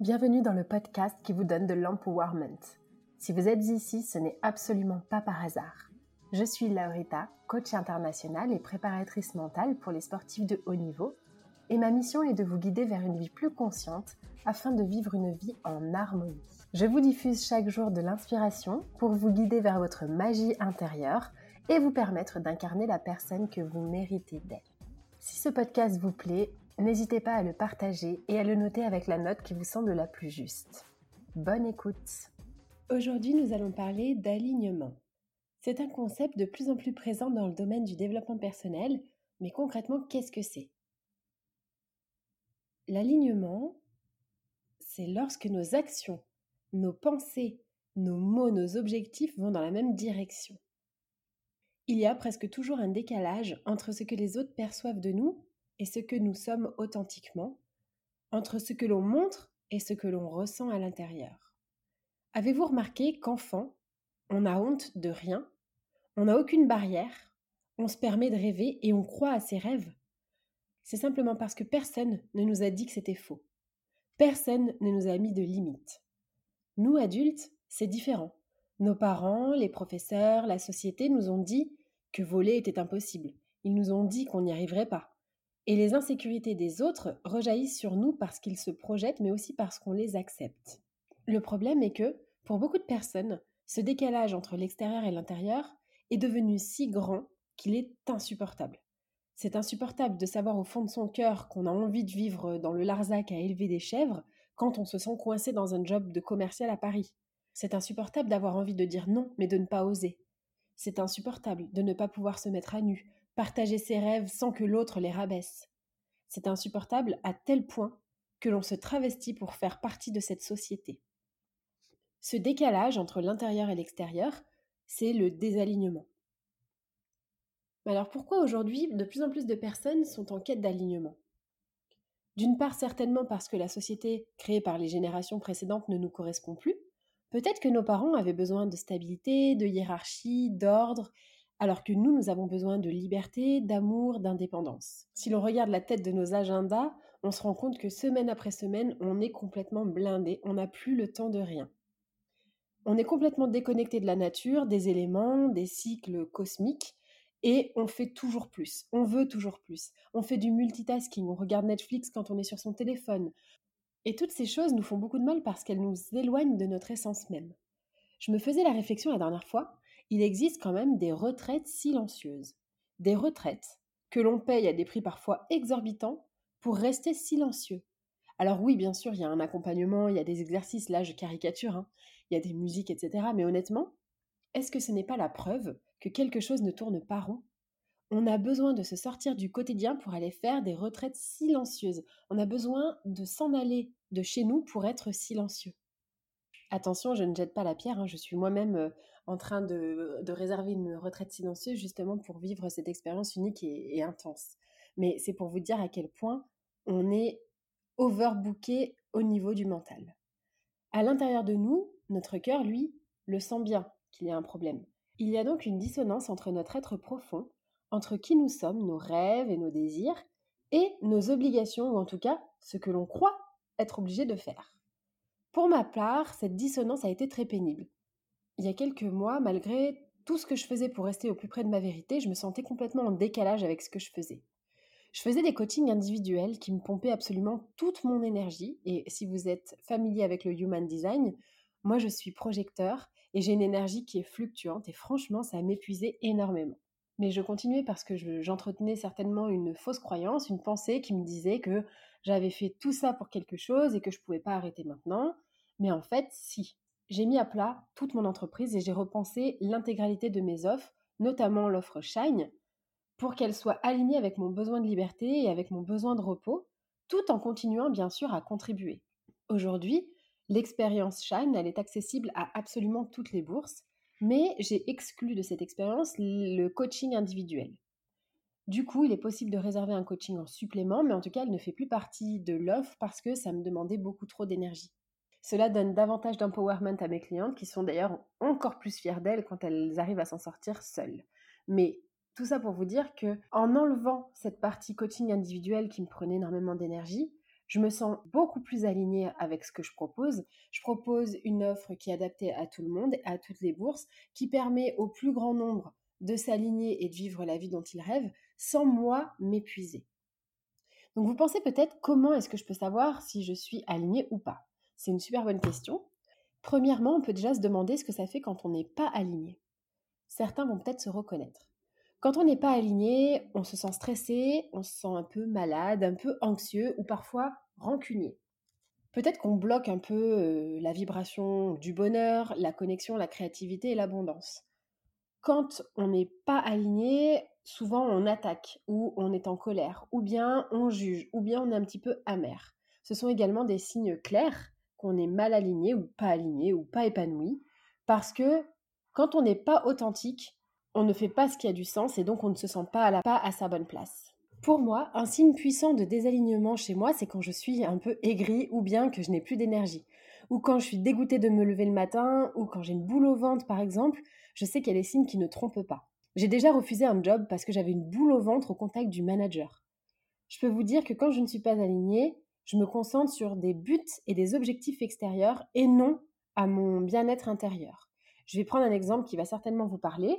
Bienvenue dans le podcast qui vous donne de l'empowerment. Si vous êtes ici, ce n'est absolument pas par hasard. Je suis Laurita, coach internationale et préparatrice mentale pour les sportifs de haut niveau, et ma mission est de vous guider vers une vie plus consciente afin de vivre une vie en harmonie. Je vous diffuse chaque jour de l'inspiration pour vous guider vers votre magie intérieure et vous permettre d'incarner la personne que vous méritez d'être. Si ce podcast vous plaît, n'hésitez pas à le partager et à le noter avec la note qui vous semble la plus juste. Bonne écoute Aujourd'hui, nous allons parler d'alignement. C'est un concept de plus en plus présent dans le domaine du développement personnel, mais concrètement, qu'est-ce que c'est? L'alignement, c'est lorsque nos actions, nos pensées, nos mots, nos objectifs vont dans la même direction. Il y a presque toujours un décalage entre ce que les autres perçoivent de nous et ce que nous sommes authentiquement, entre ce que l'on montre et ce que l'on ressent à l'intérieur. Avez-vous remarqué qu'enfant, on a honte de rien, on n'a aucune barrière, on se permet de rêver et on croit à ses rêves? C'est simplement parce que personne ne nous a dit que c'était faux. Personne ne nous a mis de limites. Nous, adultes, c'est différent. Nos parents, les professeurs, la société nous ont dit que voler était impossible. Ils nous ont dit qu'on n'y arriverait pas. Et les insécurités des autres rejaillissent sur nous parce qu'ils se projettent, mais aussi parce qu'on les accepte. Le problème est que, pour beaucoup de personnes, ce décalage entre l'extérieur et l'intérieur est devenu si grand qu'il est insupportable. C'est insupportable de savoir au fond de son cœur qu'on a envie de vivre dans le Larzac à élever des chèvres quand on se sent coincé dans un job de commercial à Paris. C'est insupportable d'avoir envie de dire non mais de ne pas oser. C'est insupportable de ne pas pouvoir se mettre à nu, partager ses rêves sans que l'autre les rabaisse. C'est insupportable à tel point que l'on se travestit pour faire partie de cette société. Ce décalage entre l'intérieur et l'extérieur, c'est le désalignement. Alors pourquoi aujourd'hui de plus en plus de personnes sont en quête d'alignement? D'une part certainement parce que la société créée par les générations précédentes ne nous correspond plus. Peut-être que nos parents avaient besoin de stabilité, de hiérarchie, d'ordre, alors que nous, nous avons besoin de liberté, d'amour, d'indépendance. Si l'on regarde la tête de nos agendas, on se rend compte que semaine après semaine, on est complètement blindé, on n'a plus le temps de rien. On est complètement déconnecté de la nature, des éléments, des cycles cosmiques, et on fait toujours plus. On veut toujours plus. On fait du multitasking, on regarde Netflix quand on est sur son téléphone. Et toutes ces choses nous font beaucoup de mal parce qu'elles nous éloignent de notre essence même. Je me faisais la réflexion la dernière fois, il existe quand même des retraites silencieuses. Des retraites que l'on paye à des prix parfois exorbitants pour rester silencieux. Alors oui, bien sûr, il y a un accompagnement, il y a des exercices, là je caricature, hein. il y a des musiques, etc. Mais honnêtement, est-ce que ce n'est pas la preuve que quelque chose ne tourne pas rond? On a besoin de se sortir du quotidien pour aller faire des retraites silencieuses. On a besoin de s'en aller de chez nous pour être silencieux. Attention, je ne jette pas la pierre, hein. je suis moi-même euh, en train de, réserver une retraite silencieuse justement pour vivre cette expérience unique et intense. Mais c'est pour vous dire à quel point on est overbooké au niveau du mental. À l'intérieur de nous, notre cœur, lui, le sent bien qu'il y a un problème. Il y a donc une dissonance entre notre être profond, entre qui nous sommes, nos rêves et nos désirs, et nos obligations, ou en tout cas ce que l'on croit être obligé de faire. Pour ma part, cette dissonance a été très pénible. Il y a quelques mois, malgré tout ce que je faisais pour rester au plus près de ma vérité, je me sentais complètement en décalage avec ce que je faisais. Je faisais des coachings individuels qui me pompaient absolument toute mon énergie, et si vous êtes familier avec le Human Design, moi je suis projecteur et j'ai une énergie qui est fluctuante, et franchement, ça m'épuisait énormément. Mais je continuais parce que j'entretenais certainement une fausse croyance, une pensée qui me disait que j'avais fait tout ça pour quelque chose et que je ne pouvais pas arrêter maintenant. Mais en fait, si. J'ai mis à plat toute mon entreprise et j'ai repensé l'intégralité de mes offres, notamment l'offre Shine, pour qu'elle soit alignée avec mon besoin de liberté et avec mon besoin de repos, tout en continuant bien sûr à contribuer. Aujourd'hui, l'expérience Shine, elle est accessible à absolument toutes les bourses mais j'ai exclu de cette expérience le coaching individuel. Du coup, il est possible de réserver un coaching en supplément, mais en tout cas, il ne fait plus partie de l'offre parce que ça me demandait beaucoup trop d'énergie. Cela donne davantage d'empowerment à mes clientes qui sont d'ailleurs encore plus fières d'elles quand elles arrivent à s'en sortir seules. Mais tout ça pour vous dire que en enlevant cette partie coaching individuel qui me prenait énormément d'énergie, je me sens beaucoup plus alignée avec ce que je propose. Je propose une offre qui est adaptée à tout le monde, à toutes les bourses, qui permet au plus grand nombre de s'aligner et de vivre la vie dont ils rêvent sans moi m'épuiser. Donc vous pensez peut-être comment est-ce que je peux savoir si je suis alignée ou pas? C'est une super bonne question. Premièrement, on peut déjà se demander ce que ça fait quand on n'est pas aligné. Certains vont peut-être se reconnaître. Quand on n'est pas aligné, on se sent stressé, on se sent un peu malade, un peu anxieux ou parfois rancunier. Peut-être qu'on bloque un peu euh, la vibration du bonheur, la connexion, la créativité et l'abondance. Quand on n'est pas aligné, souvent on attaque ou on est en colère ou bien on juge ou bien on est un petit peu amer. Ce sont également des signes clairs qu'on est mal aligné ou pas aligné ou pas épanoui parce que quand on n'est pas authentique, on ne fait pas ce qui a du sens et donc on ne se sent pas à, la, pas à sa bonne place. Pour moi, un signe puissant de désalignement chez moi, c'est quand je suis un peu aigrie ou bien que je n'ai plus d'énergie. Ou quand je suis dégoûtée de me lever le matin, ou quand j'ai une boule au ventre par exemple, je sais qu'il y a des signes qui ne trompent pas. J'ai déjà refusé un job parce que j'avais une boule au ventre au contact du manager. Je peux vous dire que quand je ne suis pas alignée, je me concentre sur des buts et des objectifs extérieurs et non à mon bien-être intérieur. Je vais prendre un exemple qui va certainement vous parler.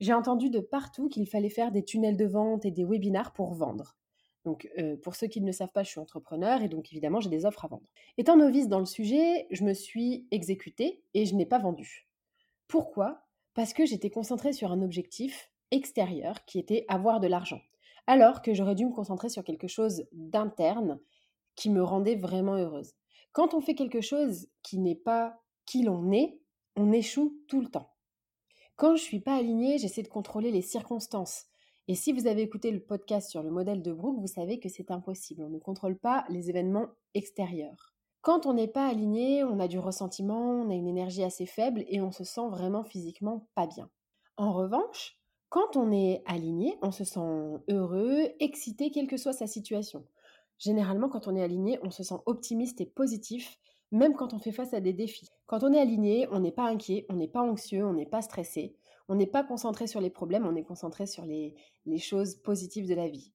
J'ai entendu de partout qu'il fallait faire des tunnels de vente et des webinars pour vendre. Donc, euh, pour ceux qui ne le savent pas, je suis entrepreneur et donc évidemment, j'ai des offres à vendre. Étant novice dans le sujet, je me suis exécutée et je n'ai pas vendu. Pourquoi? Parce que j'étais concentrée sur un objectif extérieur qui était avoir de l'argent. Alors que j'aurais dû me concentrer sur quelque chose d'interne qui me rendait vraiment heureuse. Quand on fait quelque chose qui n'est pas qui l'on est, on échoue tout le temps. Quand je suis pas alignée, j'essaie de contrôler les circonstances. Et si vous avez écouté le podcast sur le modèle de Brooke, vous savez que c'est impossible. On ne contrôle pas les événements extérieurs. Quand on n'est pas aligné, on a du ressentiment, on a une énergie assez faible et on se sent vraiment physiquement pas bien. En revanche, quand on est aligné, on se sent heureux, excité, quelle que soit sa situation. Généralement, quand on est aligné, on se sent optimiste et positif même quand on fait face à des défis. Quand on est aligné, on n'est pas inquiet, on n'est pas anxieux, on n'est pas stressé, on n'est pas concentré sur les problèmes, on est concentré sur les, choses positives de la vie.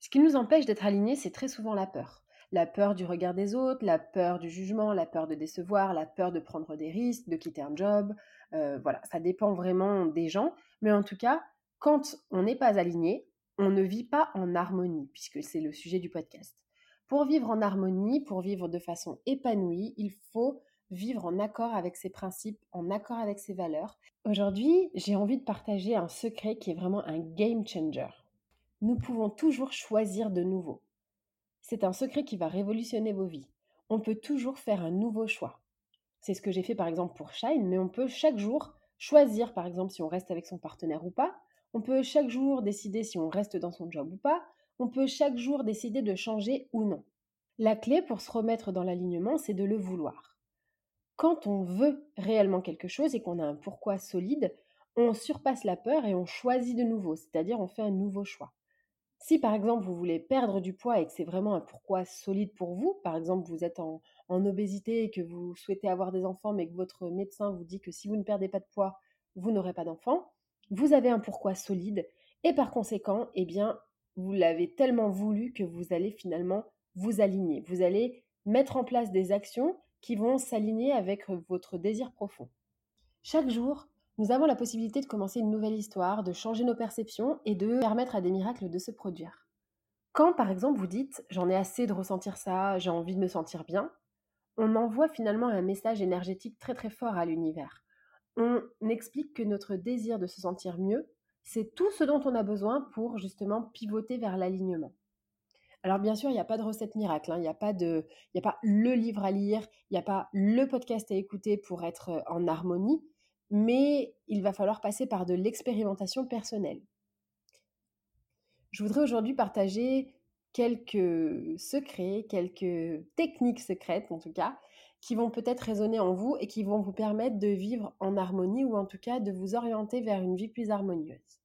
Ce qui nous empêche d'être alignés, c'est très souvent la peur. La peur du regard des autres, la peur du jugement, la peur de décevoir, la peur de prendre des risques, de quitter un job. Euh, voilà, ça dépend vraiment des gens. Mais en tout cas, quand on n'est pas aligné, on ne vit pas en harmonie, puisque c'est le sujet du podcast. Pour vivre en harmonie, pour vivre de façon épanouie, il faut vivre en accord avec ses principes, en accord avec ses valeurs. Aujourd'hui, j'ai envie de partager un secret qui est vraiment un game changer. Nous pouvons toujours choisir de nouveau. C'est un secret qui va révolutionner vos vies. On peut toujours faire un nouveau choix. C'est ce que j'ai fait par exemple pour Shine, mais on peut chaque jour choisir par exemple si on reste avec son partenaire ou pas. On peut chaque jour décider si on reste dans son job ou pas on peut chaque jour décider de changer ou non. La clé pour se remettre dans l'alignement, c'est de le vouloir. Quand on veut réellement quelque chose et qu'on a un pourquoi solide, on surpasse la peur et on choisit de nouveau, c'est-à-dire on fait un nouveau choix. Si par exemple vous voulez perdre du poids et que c'est vraiment un pourquoi solide pour vous, par exemple vous êtes en, obésité et que vous souhaitez avoir des enfants mais que votre médecin vous dit que si vous ne perdez pas de poids, vous n'aurez pas d'enfants, vous avez un pourquoi solide et par conséquent, eh bien, vous l'avez tellement voulu que vous allez finalement vous aligner. Vous allez mettre en place des actions qui vont s'aligner avec votre désir profond. Chaque jour, nous avons la possibilité de commencer une nouvelle histoire, de changer nos perceptions et de permettre à des miracles de se produire. Quand par exemple vous dites j'en ai assez de ressentir ça, j'ai envie de me sentir bien, on envoie finalement un message énergétique très très fort à l'univers. On explique que notre désir de se sentir mieux, c'est tout ce dont on a besoin pour justement pivoter vers l'alignement. Alors bien sûr, il n'y a pas de recette miracle, hein. il n'y a, a pas le livre à lire, il n'y a pas le podcast à écouter pour être en harmonie, mais il va falloir passer par de l'expérimentation personnelle. Je voudrais aujourd'hui partager quelques secrets, quelques techniques secrètes en tout cas, qui vont peut-être résonner en vous et qui vont vous permettre de vivre en harmonie ou en tout cas de vous orienter vers une vie plus harmonieuse.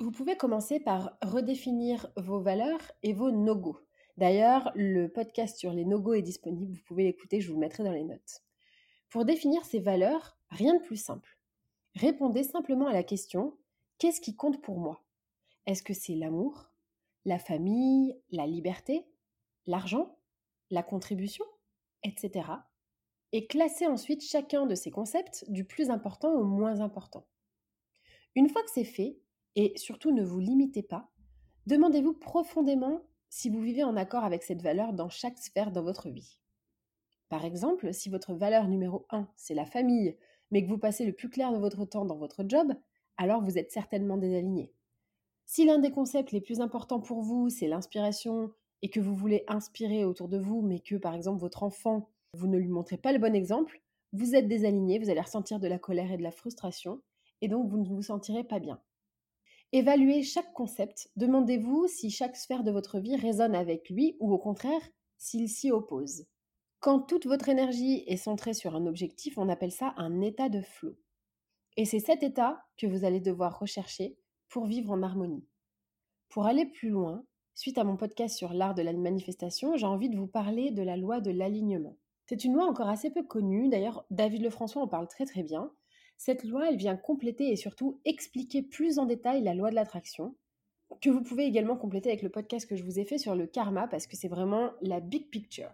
Vous pouvez commencer par redéfinir vos valeurs et vos no-go. D'ailleurs, le podcast sur les no-go est disponible, vous pouvez l'écouter, je vous le mettrai dans les notes. Pour définir ces valeurs, rien de plus simple. Répondez simplement à la question qu'est-ce qui compte pour moi? Est-ce que c'est l'amour, la famille, la liberté, l'argent, la contribution, etc. Et classez ensuite chacun de ces concepts du plus important au moins important. Une fois que c'est fait, et surtout ne vous limitez pas, demandez-vous profondément si vous vivez en accord avec cette valeur dans chaque sphère de votre vie. Par exemple, si votre valeur numéro 1, c'est la famille, mais que vous passez le plus clair de votre temps dans votre job, alors vous êtes certainement désaligné. Si l'un des concepts les plus importants pour vous, c'est l'inspiration, et que vous voulez inspirer autour de vous, mais que par exemple votre enfant, vous ne lui montrez pas le bon exemple, vous êtes désaligné, vous allez ressentir de la colère et de la frustration, et donc vous ne vous sentirez pas bien. Évaluez chaque concept, demandez-vous si chaque sphère de votre vie résonne avec lui ou au contraire s'il s'y oppose. Quand toute votre énergie est centrée sur un objectif, on appelle ça un état de flot. Et c'est cet état que vous allez devoir rechercher pour vivre en harmonie. Pour aller plus loin, suite à mon podcast sur l'art de la manifestation, j'ai envie de vous parler de la loi de l'alignement. C'est une loi encore assez peu connue, d'ailleurs David Lefrançois en parle très très bien. Cette loi, elle vient compléter et surtout expliquer plus en détail la loi de l'attraction, que vous pouvez également compléter avec le podcast que je vous ai fait sur le karma, parce que c'est vraiment la big picture.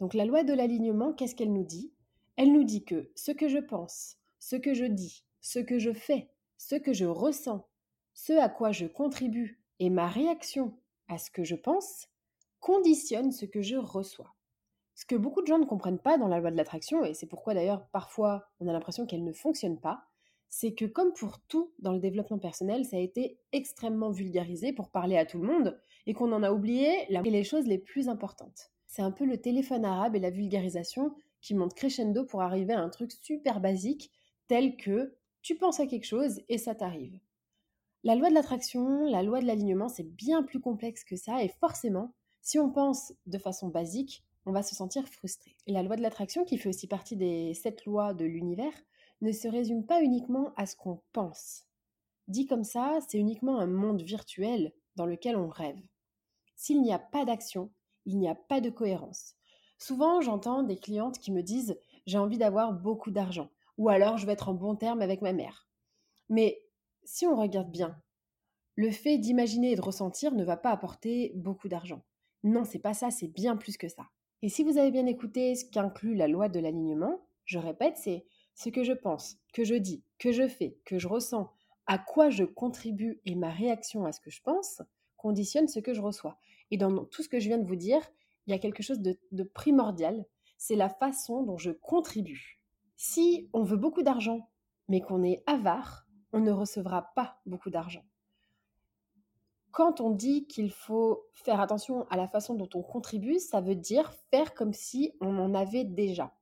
Donc la loi de l'alignement, qu'est-ce qu'elle nous dit? Elle nous dit que ce que je pense, ce que je dis, ce que je fais, ce que je ressens, ce à quoi je contribue et ma réaction à ce que je pense conditionne ce que je reçois. Ce que beaucoup de gens ne comprennent pas dans la loi de l'attraction, et c'est pourquoi d'ailleurs parfois on a l'impression qu'elle ne fonctionne pas, c'est que comme pour tout dans le développement personnel, ça a été extrêmement vulgarisé pour parler à tout le monde, et qu'on en a oublié les choses les plus importantes. C'est un peu le téléphone arabe et la vulgarisation qui monte crescendo pour arriver à un truc super basique tel que tu penses à quelque chose et ça t'arrive. La loi de l'attraction, la loi de l'alignement, c'est bien plus complexe que ça et forcément, si on pense de façon basique, on va se sentir frustré. la loi de l'attraction, qui fait aussi partie des sept lois de l'univers, ne se résume pas uniquement à ce qu'on pense. Dit comme ça, c'est uniquement un monde virtuel dans lequel on rêve. S'il n'y a pas d'action, il n'y a pas de cohérence. Souvent, j'entends des clientes qui me disent j'ai envie d'avoir beaucoup d'argent ou alors je vais être en bon terme avec ma mère. Mais si on regarde bien, le fait d'imaginer et de ressentir ne va pas apporter beaucoup d'argent. Non, c'est pas ça, c'est bien plus que ça. Et si vous avez bien écouté ce qu'inclut la loi de l'alignement, je répète, c'est ce que je pense, que je dis, que je fais, que je ressens, à quoi je contribue et ma réaction à ce que je pense conditionne ce que je reçois. Et dans tout ce que je viens de vous dire, il y a quelque chose de, primordial, c'est la façon dont je contribue. Si on veut beaucoup d'argent, mais qu'on est avare, on ne recevra pas beaucoup d'argent. Quand on dit qu'il faut faire attention à la façon dont on contribue, ça veut dire faire comme si on en avait déjà.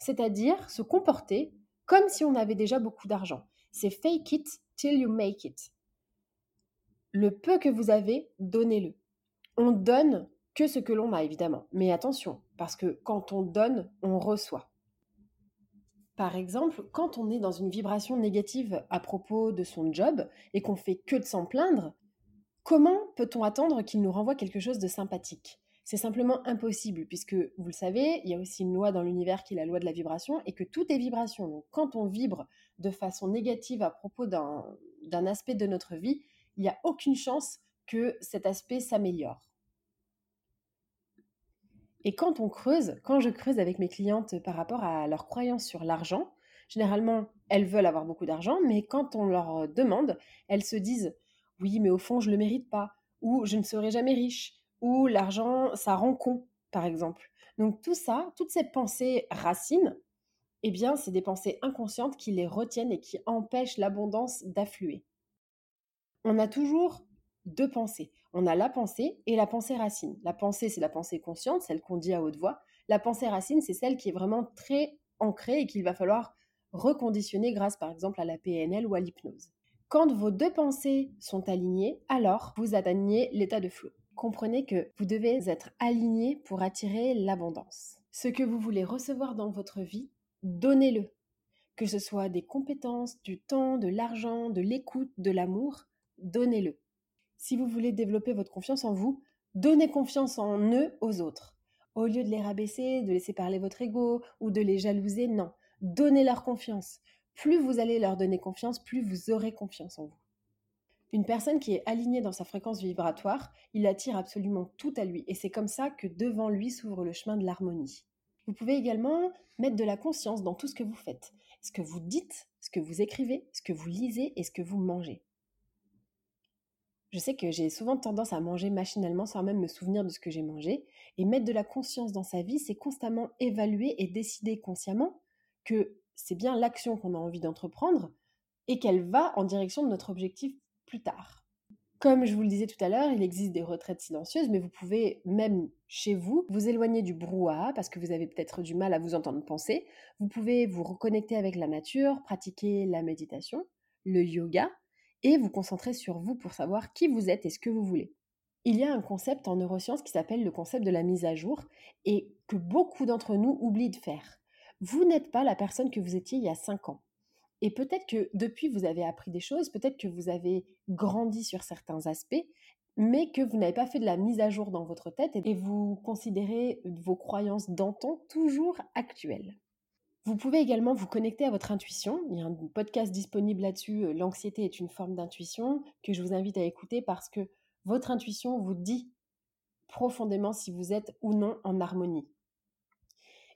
C'est-à-dire se comporter comme si on avait déjà beaucoup d'argent. C'est fake it till you make it. Le peu que vous avez, donnez-le on donne que ce que l'on a, évidemment. Mais attention, parce que quand on donne, on reçoit. Par exemple, quand on est dans une vibration négative à propos de son job et qu'on fait que de s'en plaindre, Comment peut-on attendre qu'il nous renvoie quelque chose de sympathique? C'est simplement impossible, puisque vous le savez, il y a aussi une loi dans l'univers qui est la loi de la vibration, et que tout est vibration. Donc quand on vibre de façon négative à propos d'un aspect de notre vie, il n'y a aucune chance que cet aspect s'améliore. Et quand on creuse, quand je creuse avec mes clientes par rapport à leurs croyances sur l'argent, généralement, elles veulent avoir beaucoup d'argent, mais quand on leur demande, elles se disent oui, mais au fond, je ne le mérite pas, ou je ne serai jamais riche, ou l'argent, ça rend con, par exemple. Donc tout ça, toutes ces pensées racines, eh bien, c'est des pensées inconscientes qui les retiennent et qui empêchent l'abondance d'affluer. On a toujours deux pensées. On a la pensée et la pensée racine. La pensée, c'est la pensée consciente, celle qu'on dit à haute voix. La pensée racine, c'est celle qui est vraiment très ancrée et qu'il va falloir reconditionner grâce, par exemple, à la PNL ou à l'hypnose. Quand vos deux pensées sont alignées, alors vous atteignez l'état de flow. Comprenez que vous devez être aligné pour attirer l'abondance. Ce que vous voulez recevoir dans votre vie, donnez-le. Que ce soit des compétences, du temps, de l'argent, de l'écoute, de l'amour, donnez-le. Si vous voulez développer votre confiance en vous, donnez confiance en eux aux autres. Au lieu de les rabaisser, de laisser parler votre ego ou de les jalouser, non. Donnez leur confiance plus vous allez leur donner confiance, plus vous aurez confiance en vous. Une personne qui est alignée dans sa fréquence vibratoire, il attire absolument tout à lui et c'est comme ça que devant lui s'ouvre le chemin de l'harmonie. Vous pouvez également mettre de la conscience dans tout ce que vous faites, ce que vous dites, ce que vous écrivez, ce que vous lisez et ce que vous mangez. Je sais que j'ai souvent tendance à manger machinalement sans même me souvenir de ce que j'ai mangé, et mettre de la conscience dans sa vie, c'est constamment évaluer et décider consciemment que c'est bien l'action qu'on a envie d'entreprendre et qu'elle va en direction de notre objectif plus tard. Comme je vous le disais tout à l'heure, il existe des retraites silencieuses, mais vous pouvez même chez vous vous éloigner du brouhaha parce que vous avez peut-être du mal à vous entendre penser. Vous pouvez vous reconnecter avec la nature, pratiquer la méditation, le yoga et vous concentrer sur vous pour savoir qui vous êtes et ce que vous voulez. Il y a un concept en neurosciences qui s'appelle le concept de la mise à jour et que beaucoup d'entre nous oublient de faire vous n'êtes pas la personne que vous étiez il y a cinq ans. Et peut-être que depuis, vous avez appris des choses, peut-être que vous avez grandi sur certains aspects, mais que vous n'avez pas fait de la mise à jour dans votre tête et vous considérez vos croyances d'antan toujours actuelles. Vous pouvez également vous connecter à votre intuition. Il y a un podcast disponible là-dessus, euh, L'anxiété est une forme d'intuition, que je vous invite à écouter parce que votre intuition vous dit profondément si vous êtes ou non en harmonie.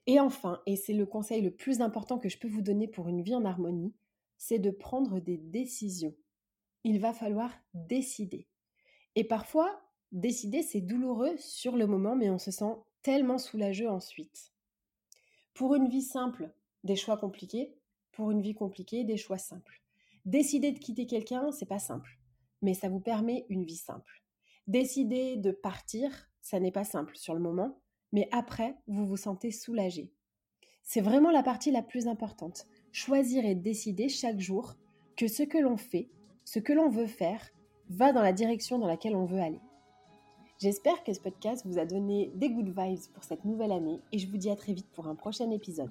Et enfin, et c'est le conseil le plus important que je peux vous donner pour une vie en harmonie, c'est de prendre des décisions. Il va falloir décider. Et parfois, décider, c'est douloureux sur le moment, mais on se sent tellement soulageux ensuite. Pour une vie simple, des choix compliqués. Pour une vie compliquée, des choix simples. Décider de quitter quelqu'un, c'est pas simple, mais ça vous permet une vie simple. Décider de partir, ça n'est pas simple sur le moment, mais après, vous vous sentez soulagé. C'est vraiment la partie la plus importante. Choisir et décider chaque jour que ce que l'on fait, ce que l'on veut faire, va dans la direction dans laquelle on veut aller. J'espère que ce podcast vous a donné des good vibes pour cette nouvelle année et je vous dis à très vite pour un prochain épisode.